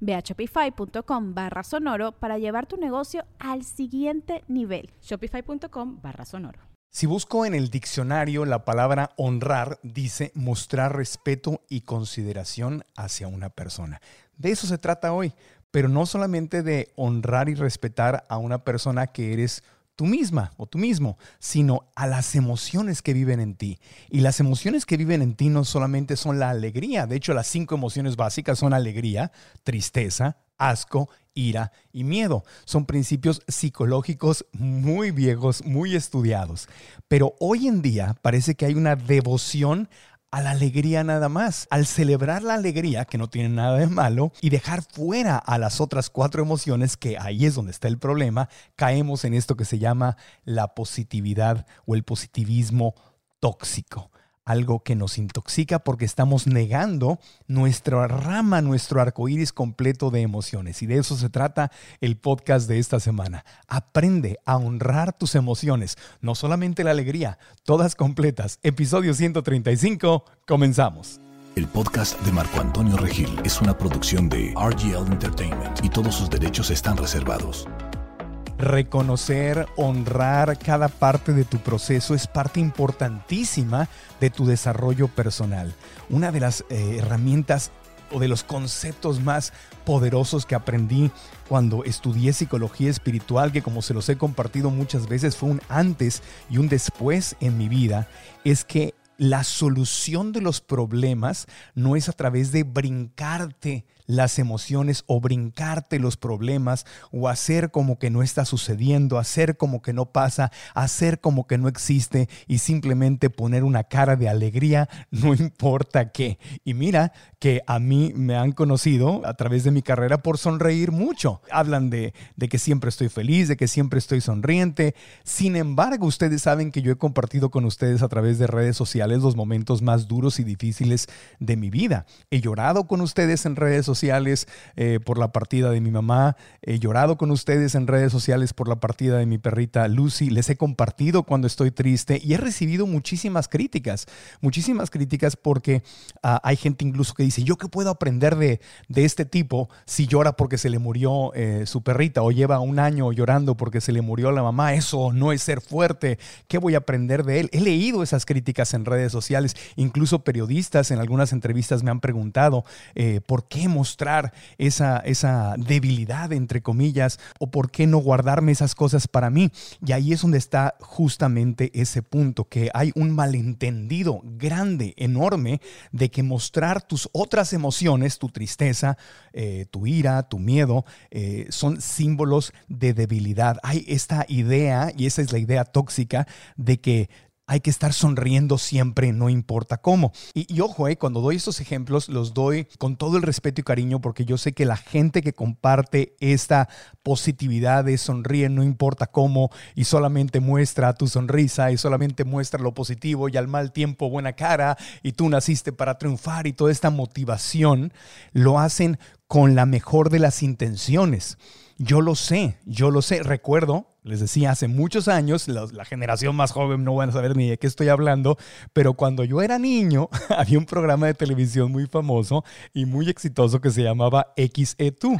Ve a shopify.com barra sonoro para llevar tu negocio al siguiente nivel. Shopify.com barra sonoro. Si busco en el diccionario la palabra honrar, dice mostrar respeto y consideración hacia una persona. De eso se trata hoy, pero no solamente de honrar y respetar a una persona que eres tú misma o tú mismo, sino a las emociones que viven en ti. Y las emociones que viven en ti no solamente son la alegría, de hecho las cinco emociones básicas son alegría, tristeza, asco, ira y miedo. Son principios psicológicos muy viejos, muy estudiados. Pero hoy en día parece que hay una devoción a la alegría nada más, al celebrar la alegría, que no tiene nada de malo, y dejar fuera a las otras cuatro emociones, que ahí es donde está el problema, caemos en esto que se llama la positividad o el positivismo tóxico algo que nos intoxica porque estamos negando nuestra rama, nuestro arco iris completo de emociones. Y de eso se trata el podcast de esta semana. Aprende a honrar tus emociones, no solamente la alegría, todas completas. Episodio 135, comenzamos. El podcast de Marco Antonio Regil es una producción de RGL Entertainment y todos sus derechos están reservados. Reconocer, honrar cada parte de tu proceso es parte importantísima de tu desarrollo personal. Una de las eh, herramientas o de los conceptos más poderosos que aprendí cuando estudié psicología espiritual, que como se los he compartido muchas veces fue un antes y un después en mi vida, es que la solución de los problemas no es a través de brincarte las emociones o brincarte los problemas o hacer como que no está sucediendo, hacer como que no pasa, hacer como que no existe y simplemente poner una cara de alegría, no importa qué. Y mira que a mí me han conocido a través de mi carrera por sonreír mucho. Hablan de, de que siempre estoy feliz, de que siempre estoy sonriente. Sin embargo, ustedes saben que yo he compartido con ustedes a través de redes sociales los momentos más duros y difíciles de mi vida. He llorado con ustedes en redes sociales eh, por la partida de mi mamá, he llorado con ustedes en redes sociales por la partida de mi perrita Lucy, les he compartido cuando estoy triste y he recibido muchísimas críticas, muchísimas críticas porque ah, hay gente incluso que dice, ¿yo qué puedo aprender de, de este tipo si llora porque se le murió eh, su perrita o lleva un año llorando porque se le murió la mamá? Eso no es ser fuerte, ¿qué voy a aprender de él? He leído esas críticas en redes sociales, incluso periodistas en algunas entrevistas me han preguntado, eh, ¿por qué hemos mostrar esa, esa debilidad, entre comillas, o por qué no guardarme esas cosas para mí. Y ahí es donde está justamente ese punto, que hay un malentendido grande, enorme, de que mostrar tus otras emociones, tu tristeza, eh, tu ira, tu miedo, eh, son símbolos de debilidad. Hay esta idea, y esa es la idea tóxica, de que hay que estar sonriendo siempre, no importa cómo. Y, ojo, eh, cuando doy estos ejemplos, los doy con todo el respeto y cariño porque yo sé que la gente que comparte esta positividad de sonríe, no importa cómo, y solamente muestra tu sonrisa y solamente muestra lo positivo y al mal tiempo buena cara y tú naciste para triunfar y toda esta motivación, lo hacen con la mejor de las intenciones. Yo lo sé, yo lo sé. Recuerdo les decía, hace muchos años, la, generación más joven no van a saber ni de qué estoy hablando, pero cuando yo era niño, había un programa de televisión muy famoso y muy exitoso que se llamaba XE2.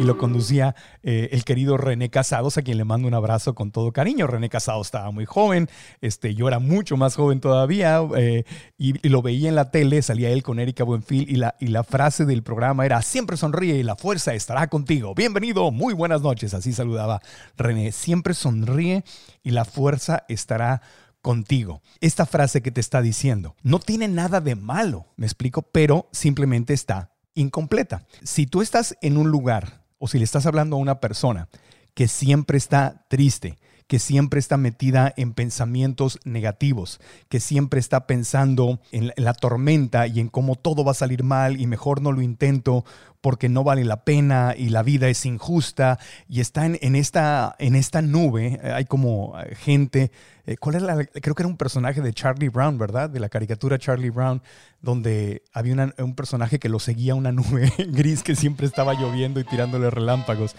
Y lo conducía eh, el querido René Casados, a quien le mando un abrazo con todo cariño. René Casados estaba muy joven, este, yo era mucho más joven todavía eh, y, lo veía en la tele, salía él con Erika Buenfil y la, y la frase del programa era, siempre sonríe y la fuerza estará contigo. Bienvenido, muy buenas noches, así saludaba René, siempre sonríe y la fuerza estará contigo. Esta frase que te está diciendo no tiene nada de malo, me explico, pero simplemente está incompleta. Si tú estás en un lugar o si le estás hablando a una persona que siempre está triste, que siempre está metida en pensamientos negativos, que siempre está pensando en la, tormenta y en cómo todo va a salir mal y mejor no lo intento porque no vale la pena y la vida es injusta y está en, esta, en esta nube, hay como eh, gente, eh, ¿cuál es la? Creo que era un personaje de Charlie Brown, ¿verdad? De la caricatura Charlie Brown, donde había un personaje que lo seguía una nube gris que siempre estaba lloviendo y tirándole relámpagos.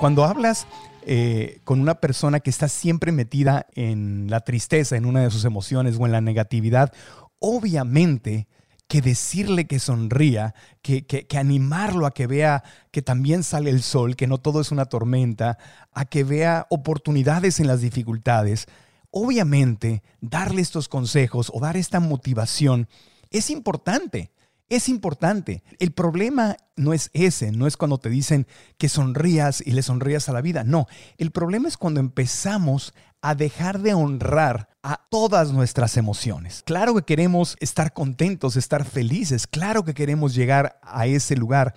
Cuando hablas eh, con una persona que está siempre metida en la tristeza, en una de sus emociones o en la negatividad, obviamente que decirle que sonría, que, que, animarlo a que vea que también sale el sol, que no todo es una tormenta, a que vea oportunidades en las dificultades, obviamente darle estos consejos o dar esta motivación es importante. Es importante. El problema no es ese, no es cuando te dicen que sonrías y le sonrías a la vida. No, el problema es cuando empezamos a dejar de honrar a todas nuestras emociones. Claro que queremos estar contentos, estar felices, claro que queremos llegar a ese lugar,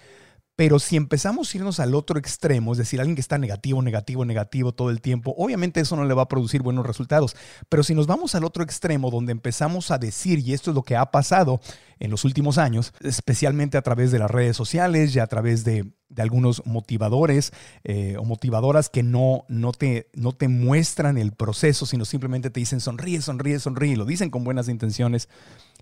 pero si empezamos a irnos al otro extremo, es decir, alguien que está negativo, negativo, negativo todo el tiempo, obviamente eso no le va a producir buenos resultados. Pero si nos vamos al otro extremo, donde empezamos a decir, y esto es lo que ha pasado en los últimos años, especialmente a través de las redes sociales y a través de, algunos motivadores eh, o motivadoras que no, no, te, no te muestran el proceso, sino simplemente te dicen sonríe, sonríe, sonríe, y lo dicen con buenas intenciones.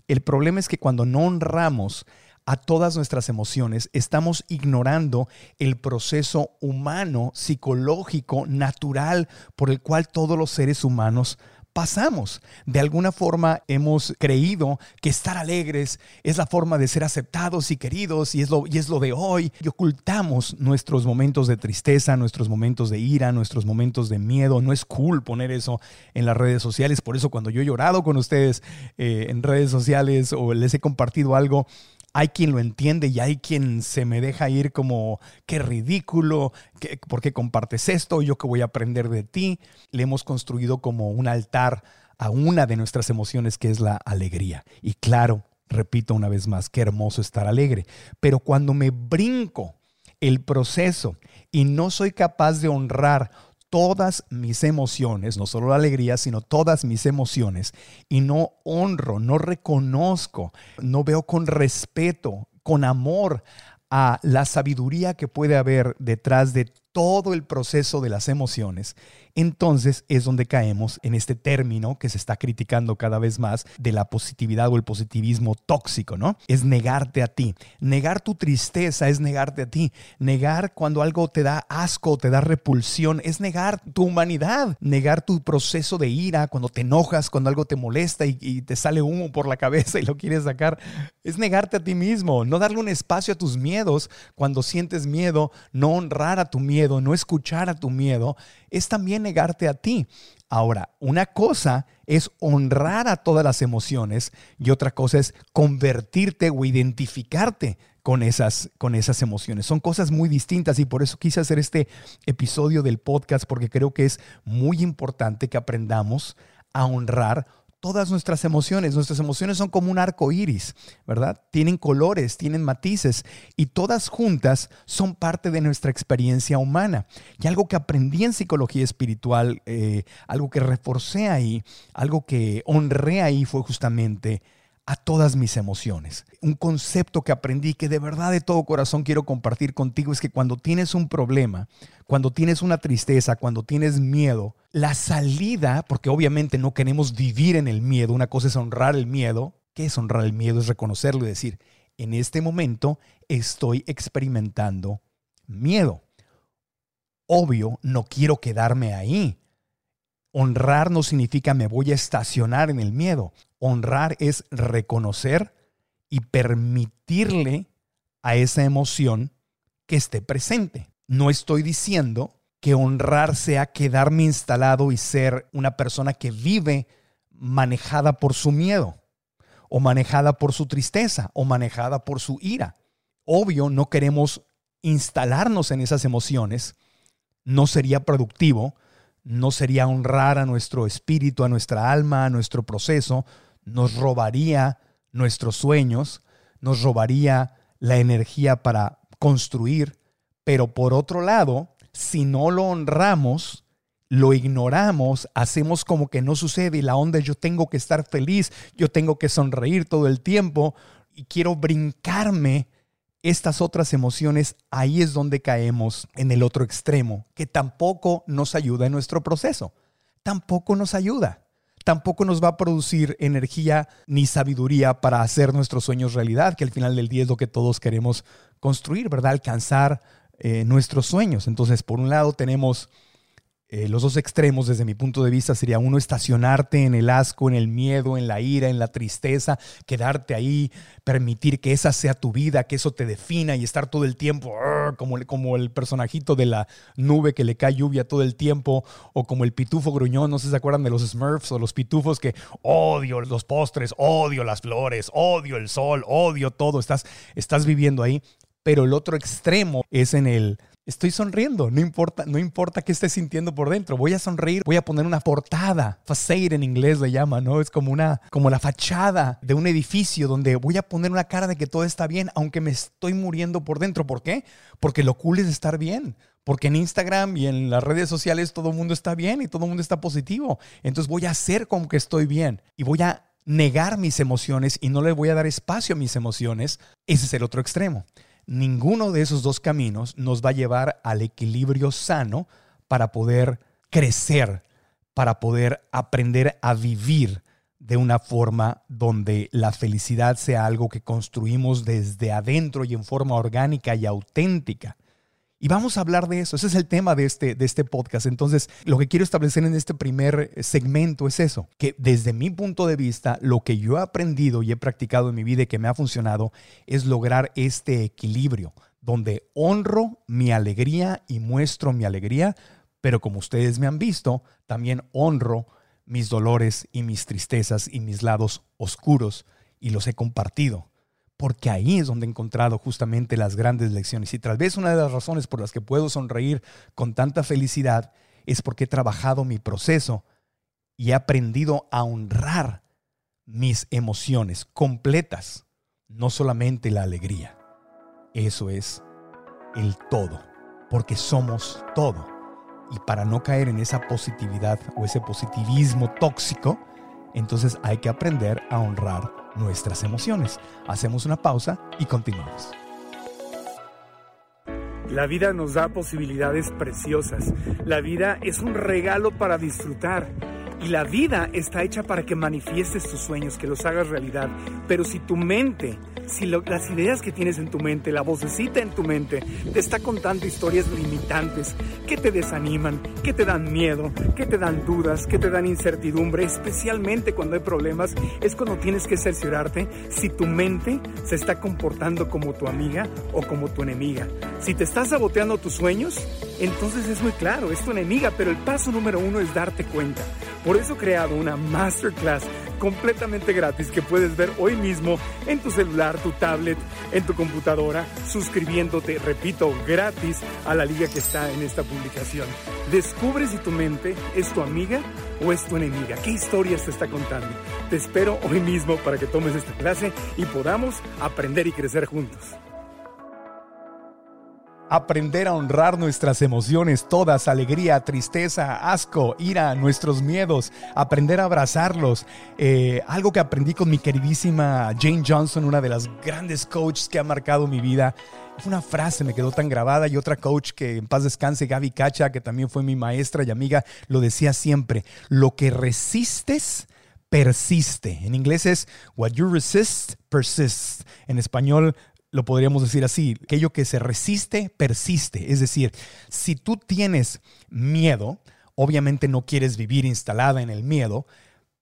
El problema es que cuando no honramos a todas nuestras emociones, estamos ignorando el proceso humano, psicológico, natural por el cual todos los seres humanos pasamos. De alguna forma hemos creído que estar alegres es la forma de ser aceptados y queridos y es lo, y es lo de hoy. Y ocultamos nuestros momentos de tristeza, nuestros momentos de ira, nuestros momentos de miedo. No es cool poner eso en las redes sociales. Por eso cuando yo he llorado con ustedes eh, en redes sociales o les he compartido algo, hay quien lo entiende y hay quien se me deja ir como, qué ridículo, ¿por qué compartes esto? Yo que voy a aprender de ti. Le hemos construido como un altar a una de nuestras emociones que es la alegría. Y claro, repito una vez más, qué hermoso estar alegre. Pero cuando me brinco el proceso y no soy capaz de honrar todas mis emociones, no solo la alegría, sino todas mis emociones, y no honro, no reconozco, no veo con respeto, con amor a la sabiduría que puede haber detrás de todo el proceso de las emociones, entonces es donde caemos en este término que se está criticando cada vez más de la positividad o el positivismo tóxico, ¿no? Es negarte a ti. Negar tu tristeza es negarte a ti. Negar cuando algo te da asco, te da repulsión, es negar tu humanidad. Negar tu proceso de ira cuando te enojas, cuando algo te molesta y, y te sale humo por la cabeza y lo quieres sacar. Es negarte a ti mismo, no darle un espacio a tus miedos cuando sientes miedo, no honrar a tu miedo no escuchar a tu miedo, es también negarte a ti. Ahora, una cosa es honrar a todas las emociones y otra cosa es convertirte o identificarte con esas, con esas emociones. Son cosas muy distintas y por eso quise hacer este episodio del podcast porque creo que es muy importante que aprendamos a honrar todas nuestras emociones. Nuestras emociones son como un arco iris, ¿verdad? Tienen colores, tienen matices y todas juntas son parte de nuestra experiencia humana. Y algo que aprendí en psicología espiritual, eh, algo que reforcé ahí, algo que honré ahí fue justamente a todas mis emociones. Un concepto que aprendí que de verdad de todo corazón quiero compartir contigo es que cuando tienes un problema, cuando tienes una tristeza, cuando tienes miedo, la salida, porque obviamente no queremos vivir en el miedo, una cosa es honrar el miedo, ¿qué es honrar el miedo? Es reconocerlo y decir, en este momento estoy experimentando miedo. Obvio, no quiero quedarme ahí. Honrar no significa me voy a estacionar en el miedo. Honrar es reconocer y permitirle a esa emoción que esté presente. No estoy diciendo que honrar sea quedarme instalado y ser una persona que vive manejada por su miedo, o manejada por su tristeza, o manejada por su ira. Obvio, no queremos instalarnos en esas emociones, no sería productivo, no sería honrar a nuestro espíritu, a nuestra alma, a nuestro proceso, nos robaría nuestros sueños, nos robaría la energía para construir, pero por otro lado, si no lo honramos, lo ignoramos, hacemos como que no sucede y la onda yo tengo que estar feliz, yo tengo que sonreír todo el tiempo y quiero brincarme estas otras emociones, ahí es donde caemos en el otro extremo, que tampoco nos ayuda en nuestro proceso, tampoco nos ayuda, tampoco nos va a producir energía ni sabiduría para hacer nuestros sueños realidad, que al final del día es lo que todos queremos construir, ¿verdad? Alcanzar eh, nuestros sueños. Entonces, por un lado tenemos eh, los dos extremos desde mi punto de vista sería uno estacionarte en el asco, en el miedo, en la ira, en la tristeza, quedarte ahí, permitir que esa sea tu vida, que eso te defina y estar todo el tiempo como, como el personajito de la nube que le cae lluvia todo el tiempo o como el pitufo gruñón, no sé si se acuerdan de los Smurfs o los pitufos que odio los postres, odio las flores, odio el sol, odio todo, estás, estás viviendo ahí. Pero el otro extremo es en el Estoy sonriendo, no importa, no importa qué esté sintiendo por dentro. Voy a sonreír, voy a poner una portada, facade en inglés le llama, ¿no? Es como una como la fachada de un edificio donde voy a poner una cara de que todo está bien, aunque me estoy muriendo por dentro. ¿Por qué? Porque lo cool es estar bien. Porque en Instagram y en las redes sociales todo el mundo está bien y todo el mundo está positivo. Entonces voy a hacer como que estoy bien y voy a negar mis emociones y no le voy a dar espacio a mis emociones. Ese es el otro extremo ninguno de esos dos caminos nos va a llevar al equilibrio sano para poder crecer, para poder aprender a vivir de una forma donde la felicidad sea algo que construimos desde adentro y en forma orgánica y auténtica. Y vamos a hablar de eso. Ese es el tema de este, de este podcast. Entonces, lo que quiero establecer en este primer segmento es eso, que desde mi punto de vista, lo que yo he aprendido y he practicado en mi vida y que me ha funcionado es lograr este equilibrio, donde honro mi alegría y muestro mi alegría, pero como ustedes me han visto, también honro mis dolores y mis tristezas y mis lados oscuros y los he compartido porque ahí es donde he encontrado justamente las grandes lecciones. Y tal vez una de las razones por las que puedo sonreír con tanta felicidad es porque he trabajado mi proceso y he aprendido a honrar mis emociones completas, no solamente la alegría. Eso es el todo, porque somos todo. Y para no caer en esa positividad o ese positivismo tóxico, entonces hay que aprender a honrar nuestras emociones. Hacemos una pausa y continuamos. La vida nos da posibilidades preciosas. La vida es un regalo para disfrutar. Y la vida está hecha para que manifiestes tus sueños, que los hagas realidad. Pero si tu mente si las ideas que tienes en tu mente, la vocecita en tu mente, te está contando historias limitantes que te desaniman, que te dan miedo, que te dan dudas, que te dan incertidumbre, especialmente cuando hay problemas, es cuando tienes que cerciorarte si tu mente se está comportando como tu amiga o como tu enemiga. Si te estás saboteando tus sueños, entonces es muy claro, es tu enemiga, pero el paso número uno es darte cuenta. Por eso he creado una masterclass completamente gratis que puedes ver hoy mismo en tu celular, tu tablet, en tu computadora, suscribiéndote, repito, gratis a la liga que está en esta publicación. Descubre si tu mente es tu amiga o es tu enemiga. ¿Qué historias te está contando? Te espero hoy mismo para que tomes esta clase y podamos aprender y crecer juntos aprender a honrar nuestras emociones todas, alegría, tristeza, asco, ira, nuestros miedos, aprender a abrazarlos. Eh, algo que aprendí con mi queridísima Jane Johnson, una de las grandes coaches que ha marcado mi vida. Una frase me quedó tan grabada y otra coach que en paz descanse, Gaby Cacha, que también fue mi maestra y amiga, lo decía siempre, lo que resistes persiste. En inglés es what you resist persists. En español lo podríamos decir así, aquello que se resiste, persiste. Es decir, si tú tienes miedo, obviamente no quieres vivir instalada en el miedo,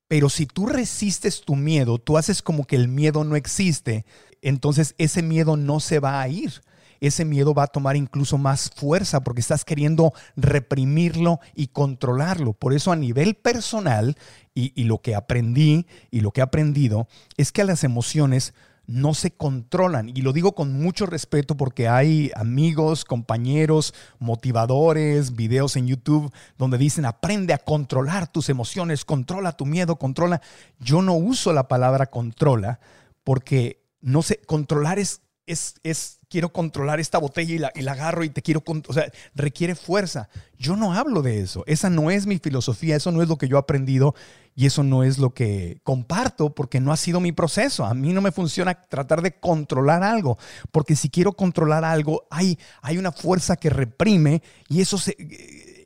pero si tú resistes tu miedo, tú haces como que el miedo no existe, entonces ese miedo no se va a ir. ese miedo va a tomar incluso más fuerza porque estás queriendo reprimirlo y controlarlo. Por eso a nivel personal y, lo que aprendí y lo que he aprendido es que a las emociones no se controlan. Y lo digo con mucho respeto porque hay amigos, compañeros, motivadores, videos en YouTube donde dicen aprende a controlar tus emociones, controla tu miedo, controla. Yo no uso la palabra controla porque no sé, controlar es, es, es quiero controlar esta botella y la, y la agarro y te quiero, o sea, requiere fuerza. Yo no hablo de eso. Esa no es mi filosofía, eso no es lo que yo he aprendido y eso no es lo que comparto porque no ha sido mi proceso. A mí no me funciona tratar de controlar algo, porque si quiero controlar algo, hay, hay una fuerza que reprime y eso se,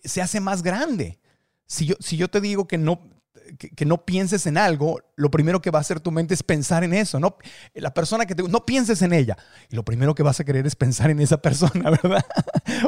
se hace más grande. Si yo, si yo te digo que no, que, no pienses en algo, lo primero que va a hacer tu mente es pensar en eso. No, la persona que te no pienses en ella. Y lo primero que vas a querer es pensar en esa persona, ¿verdad?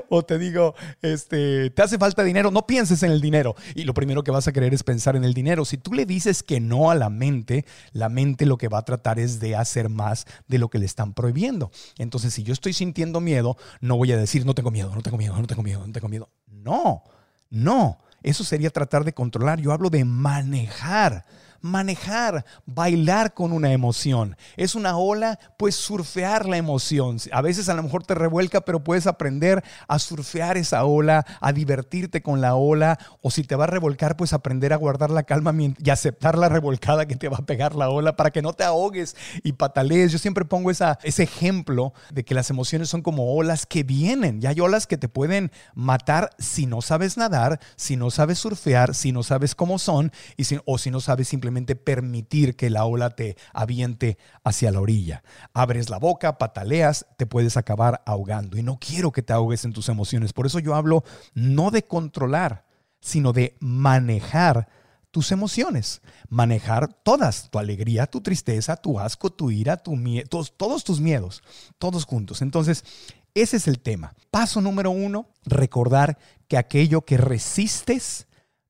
o te digo, este, te hace falta dinero, no pienses en el dinero. Y lo primero que vas a querer es pensar en el dinero. Si tú le dices que no a la mente, la mente lo que va a tratar es de hacer más de lo que le están prohibiendo. Entonces, si yo estoy sintiendo miedo, no voy a decir, no tengo miedo, no tengo miedo, no tengo miedo, no tengo miedo. No, no. Eso sería tratar de controlar. Yo hablo de manejar manejar, bailar con una emoción. Es una ola, pues surfear la emoción. A veces a lo mejor te revuelca, pero puedes aprender a surfear esa ola, a divertirte con la ola, o si te va a revolcar, pues aprender a guardar la calma y aceptar la revolcada que te va a pegar la ola para que no te ahogues y patalees. Yo siempre pongo esa, ese ejemplo de que las emociones son como olas que vienen, y hay olas que te pueden matar si no sabes nadar, si no sabes surfear, si no sabes cómo son, y si, o si no sabes simplemente permitir que la ola te aviente hacia la orilla. Abres la boca, pataleas, te puedes acabar ahogando. Y no quiero que te ahogues en tus emociones. Por eso yo hablo no de controlar, sino de manejar tus emociones, manejar todas, tu alegría, tu tristeza, tu asco, tu ira, todos tus miedos, todos juntos. Entonces, ese es el tema. Paso número uno, recordar que aquello que resistes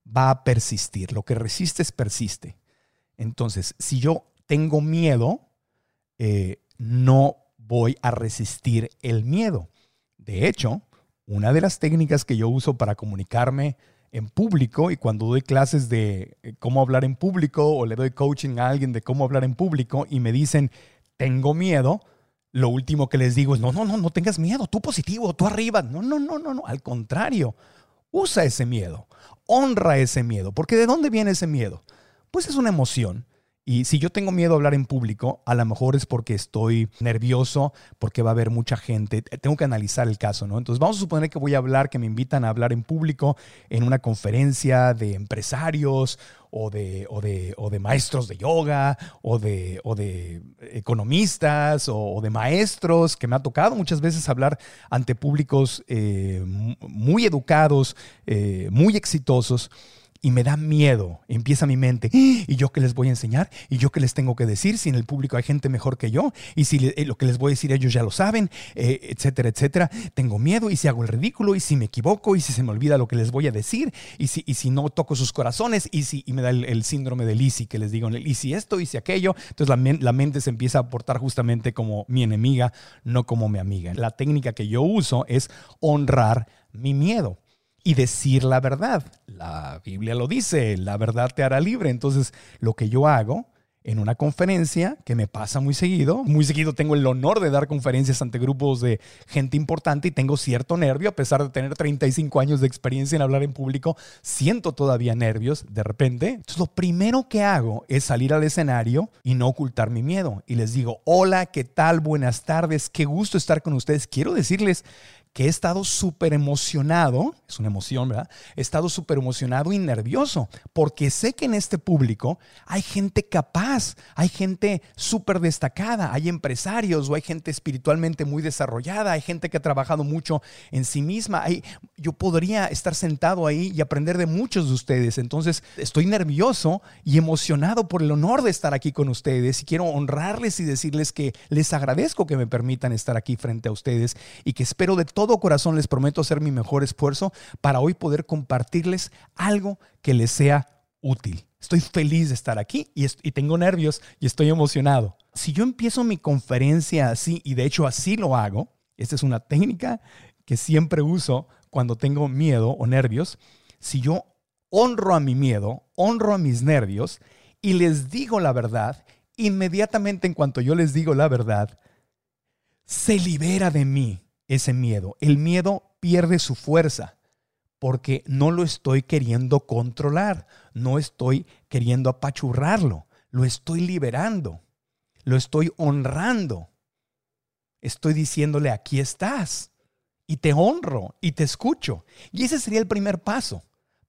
va a persistir. Lo que resistes persiste. Entonces, si yo tengo miedo, eh, no voy a resistir el miedo. De hecho, una de las técnicas que yo uso para comunicarme en público y cuando doy clases de eh, cómo hablar en público o le doy coaching a alguien de cómo hablar en público y me dicen, tengo miedo, lo último que les digo es, no, no, no, no tengas miedo, tú positivo, tú arriba. No, no, no, no, no, al contrario, usa ese miedo, honra ese miedo, porque ¿de dónde viene ese miedo? Pues es una emoción. Y si yo tengo miedo a hablar en público, a lo mejor es porque estoy nervioso, porque va a haber mucha gente. Tengo que analizar el caso, ¿no? Entonces vamos a suponer que voy a hablar, que me invitan a hablar en público en una conferencia de empresarios o de, o de, maestros de yoga o de, o de economistas o, de maestros, que me ha tocado muchas veces hablar ante públicos eh, muy educados, eh, muy exitosos y me da miedo. Empieza mi mente. ¿Y yo qué les voy a enseñar? ¿Y yo qué les tengo que decir? Si en el público hay gente mejor que yo. Y si eh, lo que les voy a decir ellos ya lo saben, eh, etcétera, etcétera. Tengo miedo. ¿Y si hago el ridículo? ¿Y si me equivoco? ¿Y si se me olvida lo que les voy a decir? ¿Y si, y si no toco sus corazones? ¿Y si y me da el, síndrome de Lisi que les digo? ¿Y si esto? ¿Y si aquello? Entonces la, la mente se empieza a portar justamente como mi enemiga, no como mi amiga. La técnica que yo uso es honrar mi miedo y decir la verdad. La Biblia lo dice, la verdad te hará libre. Entonces, lo que yo hago en una conferencia, que me pasa muy seguido, muy seguido tengo el honor de dar conferencias ante grupos de gente importante y tengo cierto nervio, a pesar de tener 35 años de experiencia en hablar en público, siento todavía nervios de repente. Entonces, lo primero que hago es salir al escenario y no ocultar mi miedo. Y les digo, hola, ¿qué tal? Buenas tardes, qué gusto estar con ustedes. Quiero decirles que he estado súper emocionado, es una emoción, ¿verdad? He estado súper emocionado y nervioso, porque sé que en este público hay gente capaz, hay gente súper destacada, hay empresarios o hay gente espiritualmente muy desarrollada, hay gente que ha trabajado mucho en sí misma. Hay, yo podría estar sentado ahí y aprender de muchos de ustedes. Entonces, estoy nervioso y emocionado por el honor de estar aquí con ustedes y quiero honrarles y decirles que les agradezco que me permitan estar aquí frente a ustedes y que espero de todo todo corazón les prometo hacer mi mejor esfuerzo para hoy poder compartirles algo que les sea útil. Estoy feliz de estar aquí y, tengo nervios y estoy emocionado. Si yo empiezo mi conferencia así, y de hecho así lo hago, Esta es una técnica que siempre uso cuando tengo miedo o nervios. Si yo honro a mi miedo, honro a mis nervios y les digo la verdad, inmediatamente en cuanto yo les digo la verdad, se libera de mí ese miedo. El miedo pierde su fuerza porque no lo estoy queriendo controlar, no estoy queriendo apachurrarlo, lo estoy liberando, lo estoy honrando. Estoy diciéndole, aquí estás, y te honro, y te escucho. Y ese sería el primer paso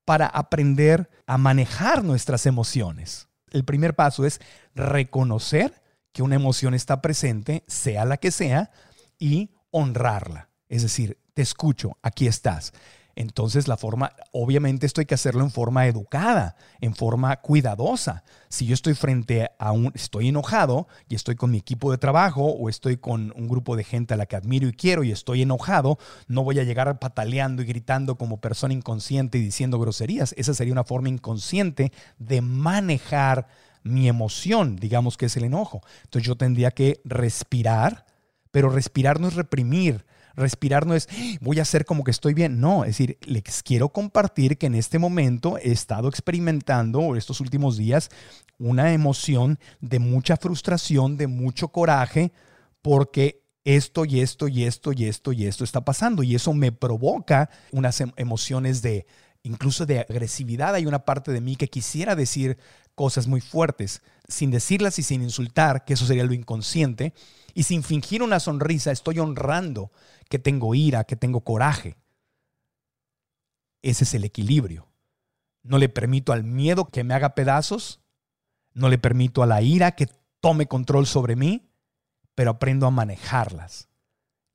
para aprender a manejar nuestras emociones. El primer paso es reconocer que una emoción está presente, sea la que sea, y honrarla. Es decir, te escucho, aquí estás. Entonces la forma, obviamente esto hay que hacerlo en forma educada, en forma cuidadosa. Si yo estoy frente a un, estoy enojado y estoy con mi equipo de trabajo o estoy con un grupo de gente a la que admiro y quiero y estoy enojado, no voy a llegar pataleando y gritando como persona inconsciente y diciendo groserías. Esa sería una forma inconsciente de manejar mi emoción, digamos que es el enojo. Entonces yo tendría que respirar, pero respirar no es reprimir, Respirar no es voy a hacer como que estoy bien. No, es decir, les quiero compartir que en este momento he estado experimentando estos últimos días una emoción de mucha frustración, de mucho coraje, porque esto y esto y esto y esto y esto está pasando. Y eso me provoca unas em, emociones de incluso de agresividad. Hay una parte de mí que quisiera decir cosas muy fuertes, sin decirlas y sin insultar, que eso sería lo inconsciente, y sin fingir una sonrisa, estoy honrando que tengo ira, que tengo coraje. Ese es el equilibrio. No le permito al miedo que me haga pedazos, no le permito a la ira que tome control sobre mí, pero aprendo a manejarlas.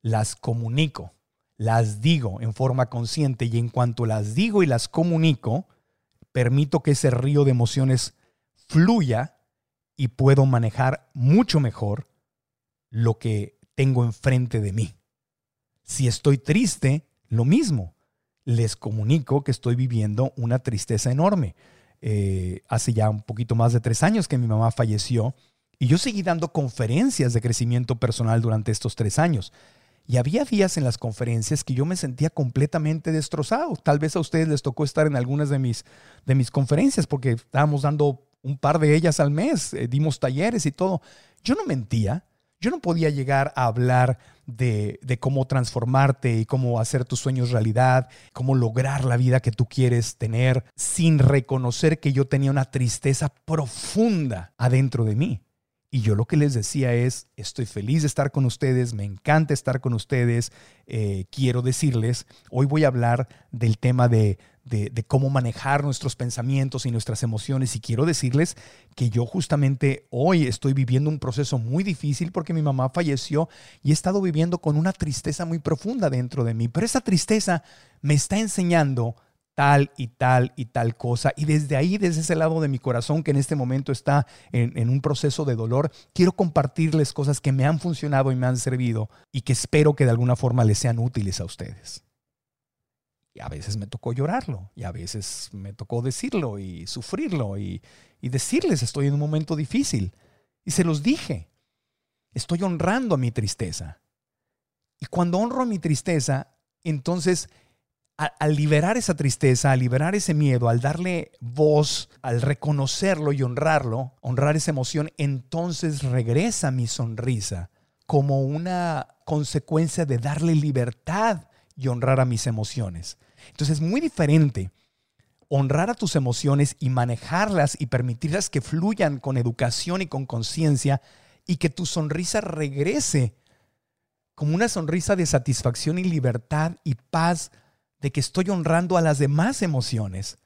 Las comunico, las digo en forma consciente y en cuanto las digo y las comunico, permito que ese río de emociones fluya y puedo manejar mucho mejor lo que tengo enfrente de mí. Si estoy triste, lo mismo. Les comunico que estoy viviendo una tristeza enorme. Eh, hace ya un poquito más de tres años que mi mamá falleció y yo seguí dando conferencias de crecimiento personal durante estos tres años. Y había días en las conferencias que yo me sentía completamente destrozado. Tal vez a ustedes les tocó estar en algunas de mis, de mis conferencias porque estábamos dando un par de ellas al mes, eh, dimos talleres y todo. Yo no mentía, yo no podía llegar a hablar de, cómo transformarte y cómo hacer tus sueños realidad, cómo lograr la vida que tú quieres tener, sin reconocer que yo tenía una tristeza profunda adentro de mí. Y yo lo que les decía es, estoy feliz de estar con ustedes, me encanta estar con ustedes, eh, quiero decirles, hoy voy a hablar del tema de, de, cómo manejar nuestros pensamientos y nuestras emociones. Y quiero decirles que yo justamente hoy estoy viviendo un proceso muy difícil porque mi mamá falleció y he estado viviendo con una tristeza muy profunda dentro de mí. Pero esa tristeza me está enseñando tal y tal y tal cosa. Y desde ahí, desde ese lado de mi corazón que en este momento está en, en, un proceso de dolor, quiero compartirles cosas que me han funcionado y me han servido y que espero que de alguna forma les sean útiles a ustedes. Y a veces me tocó llorarlo, y a veces me tocó decirlo y sufrirlo y, decirles estoy en un momento difícil. Y se los dije, estoy honrando a mi tristeza. Y cuando honro mi tristeza, entonces al liberar esa tristeza, al liberar ese miedo, al darle voz, al reconocerlo y honrarlo, honrar esa emoción, entonces regresa mi sonrisa como una consecuencia de darle libertad y honrar a mis emociones. Entonces es muy diferente honrar a tus emociones y manejarlas y permitirlas que fluyan con educación y con conciencia y que tu sonrisa regrese como una sonrisa de satisfacción y libertad y paz de que estoy honrando a las demás emociones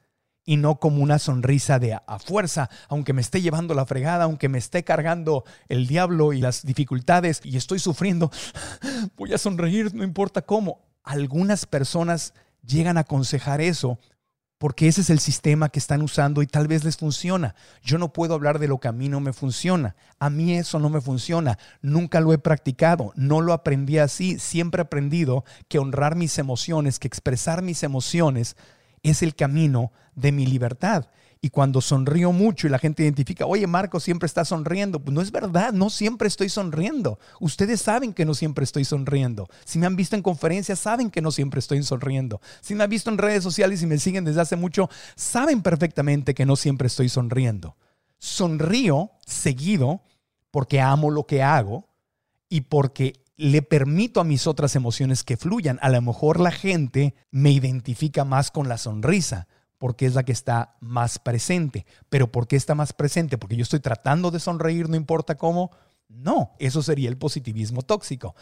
y no como una sonrisa de a, fuerza, aunque me esté llevando la fregada, aunque me esté cargando el diablo y las dificultades y estoy sufriendo, voy a sonreír, no importa cómo. Algunas personas llegan a aconsejar eso porque ese es el sistema que están usando y tal vez les funciona. Yo no puedo hablar de lo que a mí no me funciona. A mí eso no me funciona. Nunca lo he practicado. No lo aprendí así. Siempre he aprendido que honrar mis emociones, que expresar mis emociones es el camino de mi libertad. Y cuando sonrío mucho y la gente identifica, oye, Marco siempre está sonriendo, pues no es verdad, no siempre estoy sonriendo. Ustedes saben que no siempre estoy sonriendo. Si me han visto en conferencias, saben que no siempre estoy sonriendo. Si me han visto en redes sociales y me siguen desde hace mucho, saben perfectamente que no siempre estoy sonriendo. Sonrío seguido porque amo lo que hago y porque le permito a mis otras emociones que fluyan. A lo mejor la gente me identifica más con la sonrisa porque es la que está más presente. Pero ¿por qué está más presente? Porque yo estoy tratando de sonreír, no importa cómo. No, eso sería el positivismo tóxico.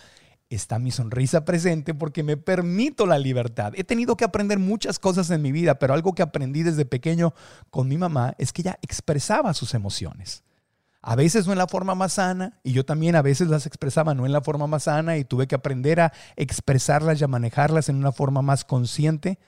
Está mi sonrisa presente porque me permito la libertad. He tenido que aprender muchas cosas en mi vida, pero algo que aprendí desde pequeño con mi mamá es que ella expresaba sus emociones. A veces no en la forma más sana, y yo también a veces las expresaba no en la forma más sana, y tuve que aprender a expresarlas y a manejarlas en una forma más consciente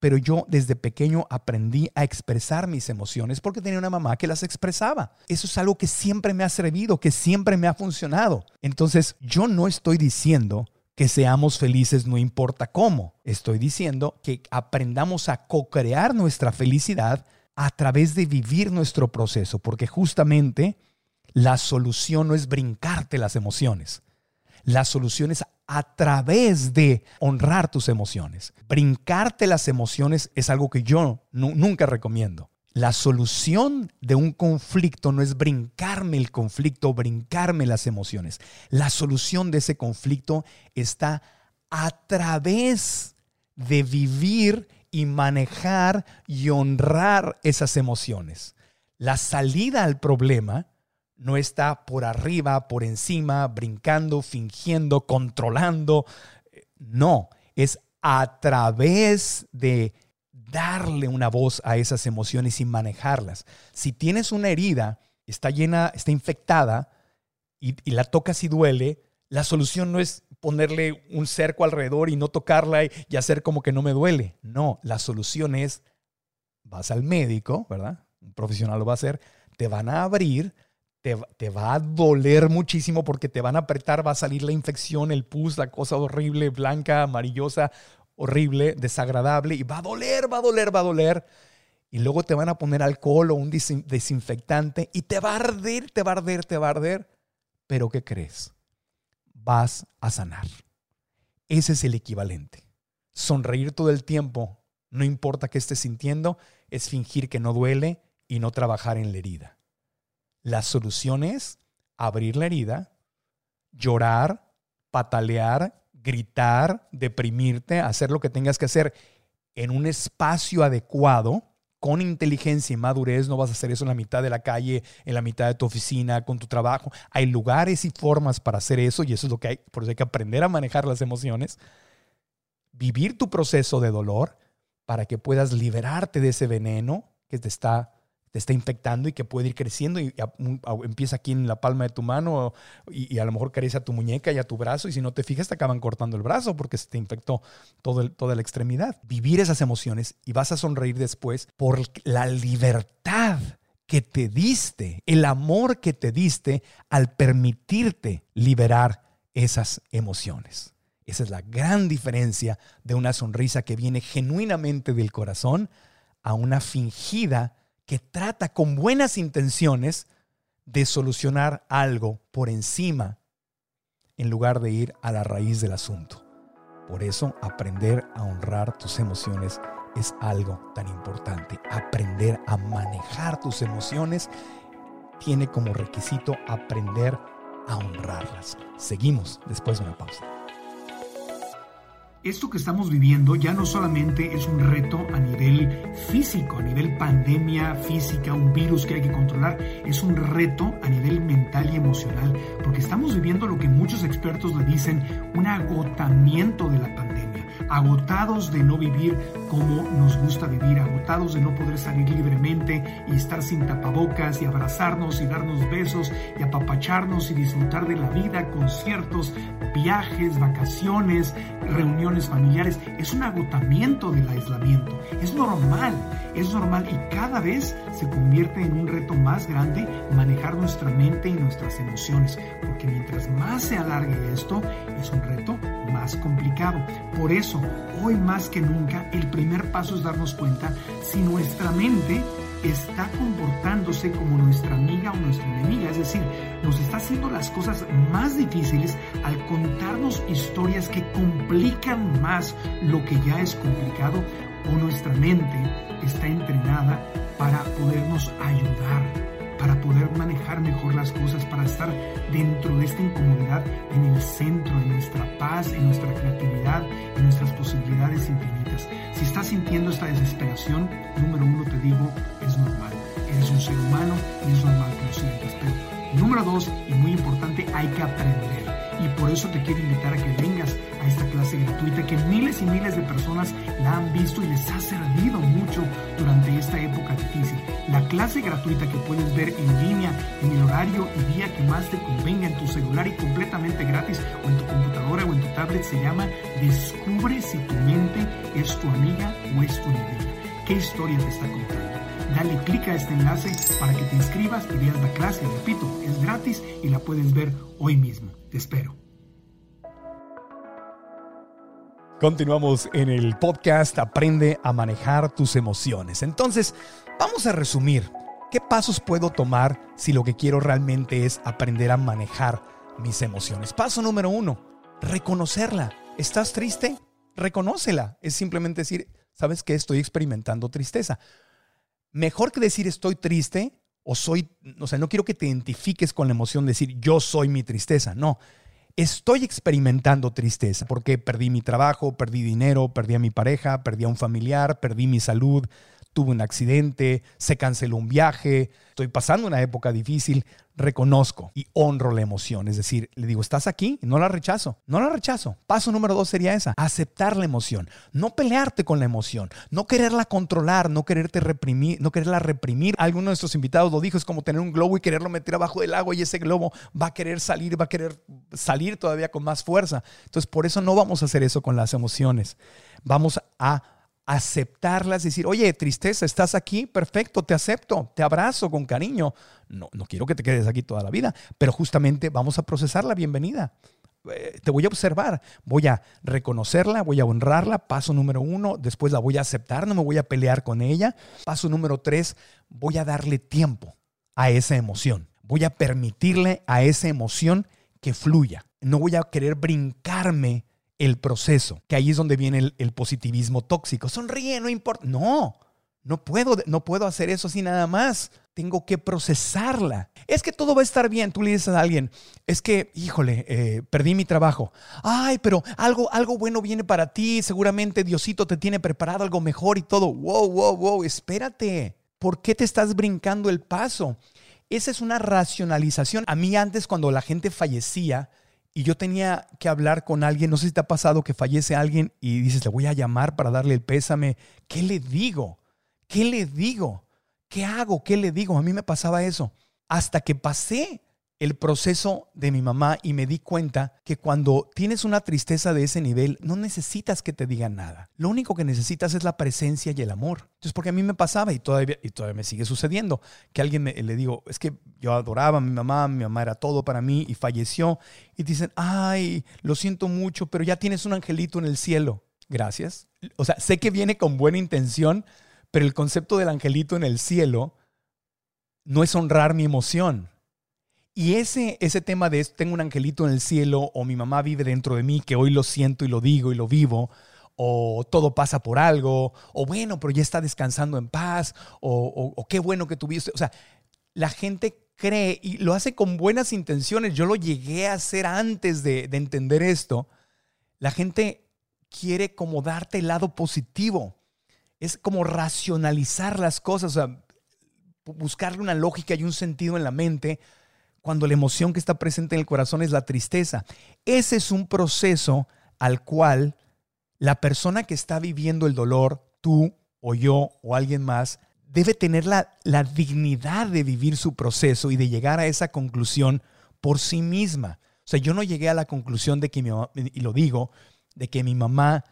pero yo desde pequeño aprendí a expresar mis emociones porque tenía una mamá que las expresaba. Eso es algo que siempre me ha servido, que siempre me ha funcionado. Entonces, yo no estoy diciendo que seamos felices no importa cómo. Estoy diciendo que aprendamos a co-crear nuestra felicidad a través de vivir nuestro proceso, porque justamente la solución no es brincarte las emociones. La solución es a través de honrar tus emociones. Brincarte las emociones es algo que yo nunca recomiendo. La solución de un conflicto no es brincarme el conflicto, brincarme las emociones. La solución de ese conflicto está a través de vivir y manejar y honrar esas emociones. La salida al problema no está por arriba, por encima, brincando, fingiendo, controlando. No, es a través de darle una voz a esas emociones y manejarlas. Si tienes una herida, está llena, está infectada y, la tocas y duele, la solución no es ponerle un cerco alrededor y no tocarla y, y hacer como que no me duele. No, la solución es, vas al médico, ¿verdad? Un profesional lo va a hacer, te van a abrir, te, va a doler muchísimo porque te van a apretar, va a salir la infección, el pus, la cosa horrible, blanca, amarillosa, horrible, desagradable, y va a doler, va a doler, va a doler. Y luego te van a poner alcohol o un desinfectante y te va a arder, te va a arder, te va a arder. Pero ¿qué crees? Vas a sanar. Ese es el equivalente. Sonreír todo el tiempo, no importa qué estés sintiendo, es fingir que no duele y no trabajar en la herida. La solución es abrir la herida, llorar, patalear, gritar, deprimirte, hacer lo que tengas que hacer en un espacio adecuado, con inteligencia y madurez. No vas a hacer eso en la mitad de la calle, en la mitad de tu oficina, con tu trabajo. Hay lugares y formas para hacer eso y eso es lo que hay. Por eso hay que aprender a manejar las emociones. Vivir tu proceso de dolor para que puedas liberarte de ese veneno que te está te está infectando y que puede ir creciendo y empieza aquí en la palma de tu mano y, a lo mejor crece a tu muñeca y a tu brazo y si no te fijas te acaban cortando el brazo porque se te infectó toda la extremidad. Vivir esas emociones y vas a sonreír después por la libertad que te diste, el amor que te diste al permitirte liberar esas emociones. Esa es la gran diferencia de una sonrisa que viene genuinamente del corazón a una fingida que trata con buenas intenciones de solucionar algo por encima en lugar de ir a la raíz del asunto. Por eso aprender a honrar tus emociones es algo tan importante. Aprender a manejar tus emociones tiene como requisito aprender a honrarlas. Seguimos después de una pausa esto que estamos viviendo ya no solamente es un reto a nivel físico, a nivel pandemia física, un virus que hay que controlar, es un reto a nivel mental y emocional, porque estamos viviendo lo que muchos expertos le dicen un agotamiento de la pandemia, agotados de no vivir como nos gusta vivir, agotados de no poder salir libremente y estar sin tapabocas y abrazarnos y darnos besos y apapacharnos y disfrutar de la vida, conciertos, viajes, vacaciones, reuniones familiares. Es un agotamiento del aislamiento. Es normal, es normal y cada vez se convierte en un reto más grande manejar nuestra mente y nuestras emociones. Porque mientras más se alargue esto, es un reto más complicado. Por eso, hoy más que nunca, el primer paso es darnos cuenta si nuestra mente está comportándose como nuestra amiga o nuestra enemiga, es decir, nos está haciendo las cosas más difíciles al contarnos historias que complican más lo que ya es complicado o nuestra mente está entrenada para podernos ayudar para poder manejar mejor las cosas, para estar dentro de esta incomodidad en el centro, en nuestra paz, en nuestra creatividad, en nuestras posibilidades infinitas. Si estás sintiendo esta desesperación, número uno te digo, es normal. Eres un ser humano y es normal que lo sientas. Pero número dos, y muy importante, hay que aprender y por eso te quiero invitar a que vengas a esta clase gratuita que miles y miles de personas la han visto y les ha servido mucho durante esta época difícil. La clase gratuita que puedes ver en línea en el horario y día que más te convenga en tu celular y completamente gratis o en tu computadora o en tu tablet se llama Descubre si tu mente es tu amiga o es tu enemiga. ¿Qué historia te está contando? Dale clic a este enlace para que te inscribas y veas la clase. Repito, es gratis y la puedes ver hoy mismo. Te espero. Continuamos en el podcast Aprende a manejar tus emociones. Entonces, vamos a resumir. ¿Qué pasos puedo tomar si lo que quiero realmente es aprender a manejar mis emociones? Paso número uno, reconocerla. ¿Estás triste? Reconócela. Es simplemente decir, ¿sabes que Estoy experimentando tristeza. Mejor que decir estoy triste o soy, o sea, no quiero que te identifiques con la emoción de decir yo soy mi tristeza. No, estoy experimentando tristeza porque perdí mi trabajo, perdí dinero, perdí a mi pareja, perdí a un familiar, perdí mi salud, tuve un accidente, se canceló un viaje, estoy pasando una época difícil, reconozco y honro la emoción. Es decir, le digo, ¿estás aquí? No la rechazo, no la rechazo. Paso número dos sería esa, aceptar la emoción, no pelearte con la emoción, no quererla controlar, no quererte reprimir, no quererla reprimir. Alguno de nuestros invitados lo dijo, es como tener un globo y quererlo meter abajo del agua y ese globo va a querer salir, va a querer salir todavía con más fuerza. Entonces, por eso no vamos a hacer eso con las emociones. Vamos a aceptarlas, decir, oye, tristeza, estás aquí, perfecto, te acepto, te abrazo con cariño. No, no quiero que te quedes aquí toda la vida, pero justamente vamos a procesar la bienvenida. Eh, te voy a observar, voy a reconocerla, voy a honrarla, paso número uno, después la voy a aceptar, no me voy a pelear con ella. Paso número tres, voy a darle tiempo a esa emoción, voy a permitirle a esa emoción que fluya. No voy a querer brincarme el proceso, que ahí es donde viene el, positivismo tóxico. Sonríe, no importa. No, no puedo, no puedo hacer eso así nada más. Tengo que procesarla. Es que todo va a estar bien. Tú le dices a alguien, es que, híjole, eh, perdí mi trabajo. Ay, pero algo, algo bueno viene para ti. Seguramente Diosito te tiene preparado algo mejor y todo. Wow, wow, wow, espérate. ¿Por qué te estás brincando el paso? Esa es una racionalización. A mí antes, cuando la gente fallecía, y yo tenía que hablar con alguien, no sé si te ha pasado que fallece alguien y dices, le voy a llamar para darle el pésame, ¿qué le digo? ¿Qué le digo? ¿Qué hago? ¿Qué le digo? A mí me pasaba eso. Hasta que pasé el proceso de mi mamá y me di cuenta que cuando tienes una tristeza de ese nivel, no necesitas que te digan nada. Lo único que necesitas es la presencia y el amor. Entonces, porque a mí me pasaba y todavía, y todavía me sigue sucediendo, que alguien me, le digo, es que yo adoraba a mi mamá, mi mamá era todo para mí y falleció. Y dicen, ay, lo siento mucho, pero ya tienes un angelito en el cielo. Gracias. O sea, sé que viene con buena intención, pero el concepto del angelito en el cielo no es honrar mi emoción y ese, ese tema de tengo un angelito en el cielo o mi mamá vive dentro de mí, que hoy lo siento y lo digo y lo vivo, o todo pasa por algo, o bueno, pero ya está descansando en paz, o, qué bueno que tuviste. O sea, la gente cree y lo hace con buenas intenciones. Yo lo llegué a hacer antes de, de entender esto. La gente quiere como darte el lado positivo. Es como racionalizar las cosas, o sea, buscarle una lógica y un sentido en la mente cuando la emoción que está presente en el corazón es la tristeza. Ese es un proceso al cual la persona que está viviendo el dolor, tú o yo o alguien más, debe tener la, la dignidad de vivir su proceso y de llegar a esa conclusión por sí misma. O sea, yo no llegué a la conclusión de que mi mamá, y lo digo, de que mi mamá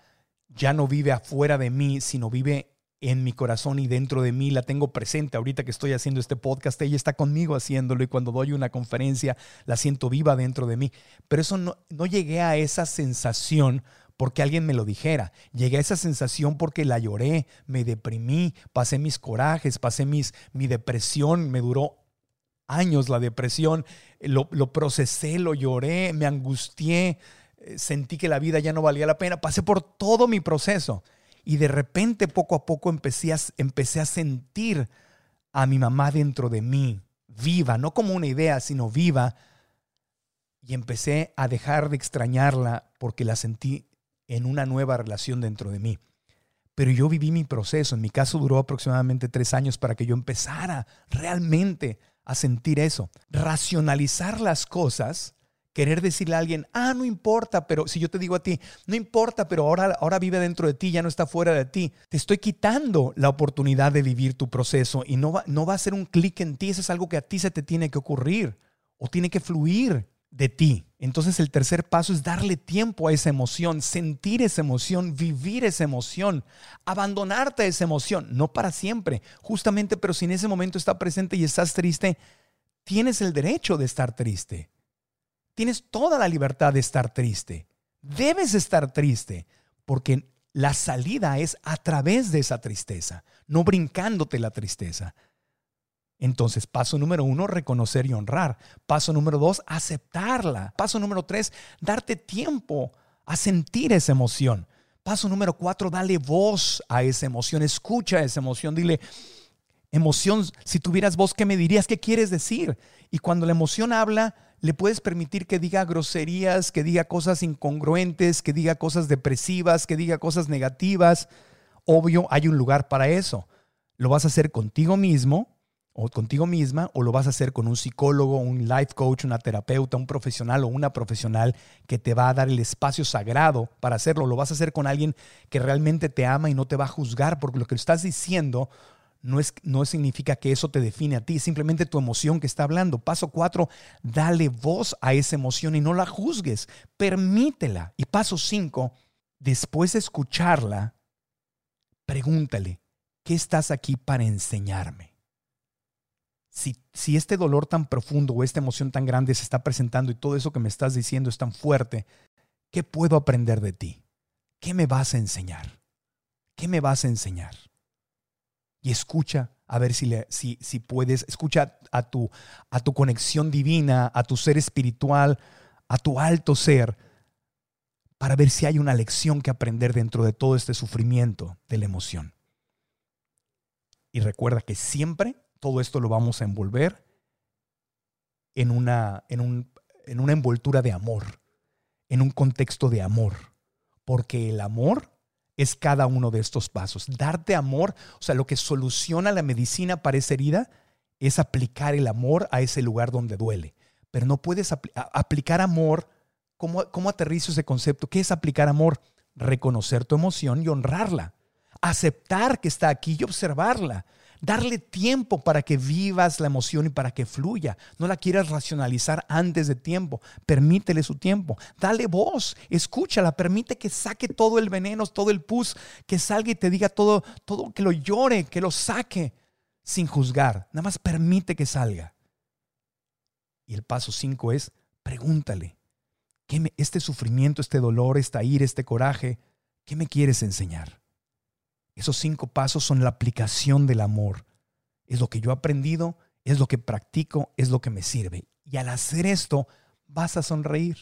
ya no vive afuera de mí, sino vive en mi corazón y dentro de mí, la tengo presente. Ahorita que estoy haciendo este podcast, ella está conmigo haciéndolo y cuando doy una conferencia la siento viva dentro de mí. Pero eso no, no llegué a esa sensación porque alguien me lo dijera. Llegué a esa sensación porque la lloré, me deprimí, pasé mis corajes, pasé mis, mi depresión, me duró años la depresión, lo, lo procesé, lo lloré, me angustié, eh, sentí que la vida ya no valía la pena, pasé por todo mi proceso y de repente poco a poco empecé a, empecé a sentir a mi mamá dentro de mí, viva, no como una idea, sino viva, y empecé a dejar de extrañarla porque la sentí en una nueva relación dentro de mí. Pero yo viví mi proceso, en mi caso duró aproximadamente tres años para que yo empezara realmente a sentir eso. Racionalizar las cosas, querer decirle a alguien, ah, no importa, pero si yo te digo a ti, no importa, pero ahora, ahora vive dentro de ti, ya no está fuera de ti, te estoy quitando la oportunidad de vivir tu proceso y no va, no va a ser un clic en ti, eso es algo que a ti se te tiene que ocurrir o tiene que fluir de ti. Entonces el tercer paso es darle tiempo a esa emoción, sentir esa emoción, vivir esa emoción, abandonarte a esa emoción, no para siempre, justamente, pero si en ese momento está presente y estás triste, tienes el derecho de estar triste. Tienes toda la libertad de estar triste. Debes estar triste porque la salida es a través de esa tristeza, no brincándote la tristeza. Entonces, paso número uno, reconocer y honrar. Paso número dos, aceptarla. Paso número tres, darte tiempo a sentir esa emoción. Paso número cuatro, dale voz a esa emoción. Escucha esa emoción. Dile, emoción, si tuvieras voz, ¿qué me dirías? ¿Qué quieres decir? Y cuando la emoción habla, le puedes permitir que diga groserías, que diga cosas incongruentes, que diga cosas depresivas, que diga cosas negativas. Obvio, hay un lugar para eso. Lo vas a hacer contigo mismo o contigo misma o lo vas a hacer con un psicólogo, un life coach, una terapeuta, un profesional o una profesional que te va a dar el espacio sagrado para hacerlo. Lo vas a hacer con alguien que realmente te ama y no te va a juzgar porque lo que estás diciendo no, es, no significa que eso te define a ti, simplemente tu emoción que está hablando. Paso cuatro, dale voz a esa emoción y no la juzgues, permítela. Y paso cinco, después de escucharla, pregúntale, ¿qué estás aquí para enseñarme? si, este dolor tan profundo o esta emoción tan grande se está presentando y todo eso que me estás diciendo es tan fuerte, ¿qué puedo aprender de ti? ¿Qué me vas a enseñar? ¿Qué me vas a enseñar? Y escucha a ver si, le, si, si puedes, escucha a tu, a tu conexión divina, a tu ser espiritual, a tu alto ser, para ver si hay una lección que aprender dentro de todo este sufrimiento de la emoción. Y recuerda que siempre todo esto lo vamos a envolver en una, en, un, en una envoltura de amor, en un contexto de amor, porque el amor es cada uno de estos pasos. Darte amor, o sea, lo que soluciona la medicina para esa herida es aplicar el amor a ese lugar donde duele. Pero no puedes aplicar amor. ¿Cómo, ¿Cómo aterrizo ese concepto? ¿Qué es aplicar amor? Reconocer tu emoción y honrarla. Aceptar que está aquí y observarla. Darle tiempo para que vivas la emoción y para que fluya. No la quieras racionalizar antes de tiempo. Permítele su tiempo. Dale voz. Escúchala. Permite que saque todo el veneno, todo el pus, que salga y te diga todo, todo, que lo llore, que lo saque sin juzgar. Nada más permite que salga. Y el paso cinco es, pregúntale, ¿qué me, este sufrimiento, este dolor, esta ira, este coraje, ¿qué me quieres enseñar? Esos cinco pasos son la aplicación del amor. Es lo que yo he aprendido, es lo que practico, es lo que me sirve. Y al hacer esto, vas a sonreír.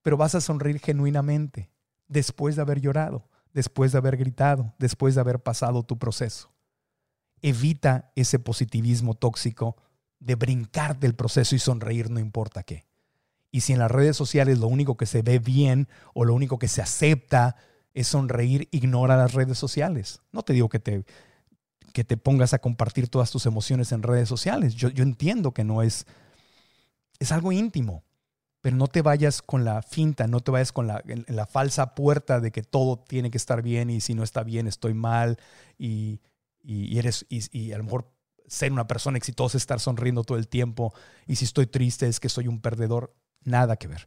Pero vas a sonreír genuinamente, después de haber llorado, después de haber gritado, después de haber pasado tu proceso. Evita ese positivismo tóxico de brincar del proceso y sonreír no importa qué. Y si en las redes sociales lo único que se ve bien o lo único que se acepta es sonreír, ignora las redes sociales. No te digo que te, que te pongas a compartir todas tus emociones en redes sociales. Yo, yo entiendo que no es, es algo íntimo, pero no te vayas con la finta, no te vayas con la, la falsa puerta de que todo tiene que estar bien y si no está bien estoy mal y, y, eres, y, y a lo mejor ser una persona exitosa, estar sonriendo todo el tiempo y si estoy triste es que soy un perdedor. Nada que ver.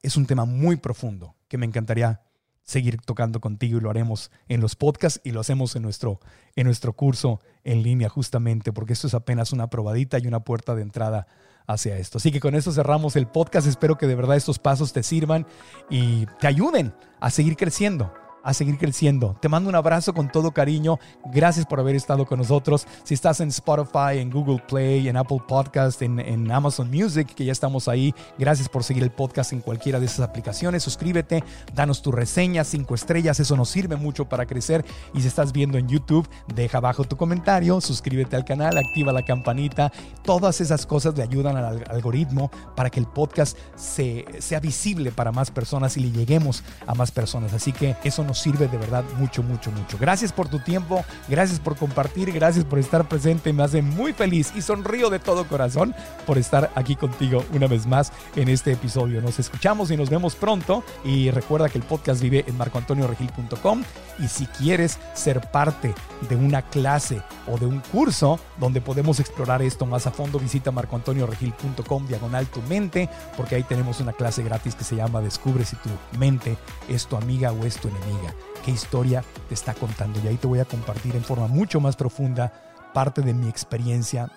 Es un tema muy profundo que me encantaría seguir tocando contigo y lo haremos en los podcasts y lo hacemos en nuestro, en nuestro curso en línea justamente, porque esto es apenas una probadita y una puerta de entrada hacia esto. Así que con esto cerramos el podcast. Espero que de verdad estos pasos te sirvan y te ayuden a seguir creciendo a seguir creciendo. Te mando un abrazo con todo cariño. Gracias por haber estado con nosotros. Si estás en Spotify, en Google Play, en Apple Podcast, en, Amazon Music, que ya estamos ahí, gracias por seguir el podcast en cualquiera de esas aplicaciones. Suscríbete, danos tu reseña, cinco estrellas. Eso nos sirve mucho para crecer. Y si estás viendo en YouTube, deja abajo tu comentario, suscríbete al canal, activa la campanita. Todas esas cosas le ayudan al algoritmo para que el podcast se, sea visible para más personas y le lleguemos a más personas. Así que eso nos sirve de verdad mucho, mucho, mucho. Gracias por tu tiempo, gracias por compartir, gracias por estar presente. Me hace muy feliz y sonrío de todo corazón por estar aquí contigo una vez más en este episodio. Nos escuchamos y nos vemos pronto. Y recuerda que el podcast vive en marcoantonioregil.com. Y si quieres ser parte de una clase o de un curso donde podemos explorar esto más a fondo, visita marcoantonioregil.com diagonal tu mente, porque ahí tenemos una clase gratis que se llama Descubre si tu mente es tu amiga o es tu enemiga qué historia te está contando. Y ahí te voy a compartir en forma mucho más profunda parte de mi experiencia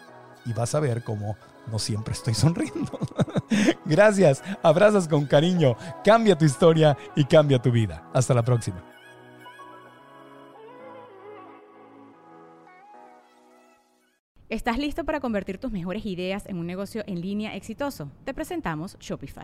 y vas a ver cómo no siempre estoy sonriendo. Gracias, abrazas con cariño, cambia tu historia y cambia tu vida. Hasta la próxima. ¿Estás listo para convertir tus mejores ideas en un negocio en línea exitoso? Te presentamos Shopify.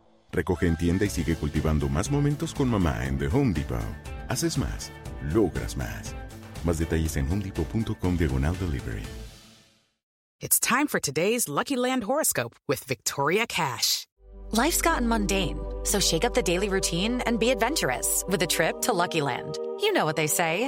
Recoge en tienda y sigue cultivando más momentos con mamá en The Home Depot. Haces más, logras más. Más detalles en homedepot.com diagonal delivery. It's time for today's Lucky Land horoscope with Victoria Cash. Life's gotten mundane, so shake up the daily routine and be adventurous with a trip to Lucky Land. You know what they say.